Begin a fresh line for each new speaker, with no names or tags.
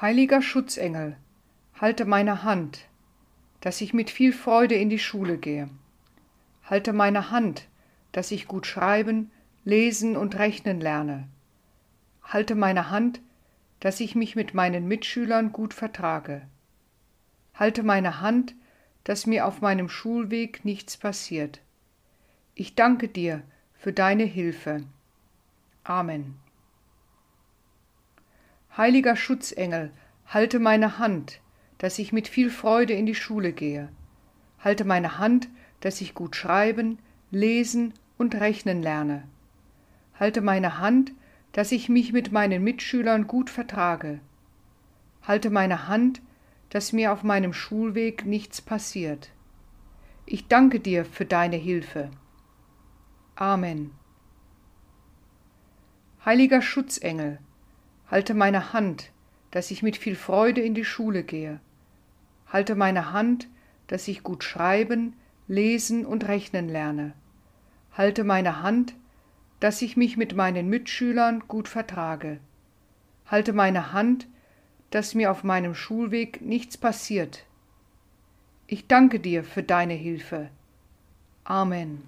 Heiliger Schutzengel, halte meine Hand, dass ich mit viel Freude in die Schule gehe. Halte meine Hand, dass ich gut schreiben, lesen und rechnen lerne. Halte meine Hand, dass ich mich mit meinen Mitschülern gut vertrage. Halte meine Hand, dass mir auf meinem Schulweg nichts passiert. Ich danke dir für deine Hilfe. Amen. Heiliger Schutzengel, halte meine Hand, dass ich mit viel Freude in die Schule gehe. Halte meine Hand, dass ich gut schreiben, lesen und rechnen lerne. Halte meine Hand, dass ich mich mit meinen Mitschülern gut vertrage. Halte meine Hand, dass mir auf meinem Schulweg nichts passiert. Ich danke dir für deine Hilfe. Amen. Heiliger Schutzengel, halte meine Hand, dass ich mit viel Freude in die Schule gehe. Halte meine Hand, dass ich gut schreiben, lesen und rechnen lerne. Halte meine Hand, dass ich mich mit meinen Mitschülern gut vertrage. Halte meine Hand, dass mir auf meinem Schulweg nichts passiert. Ich danke dir für deine Hilfe. Amen.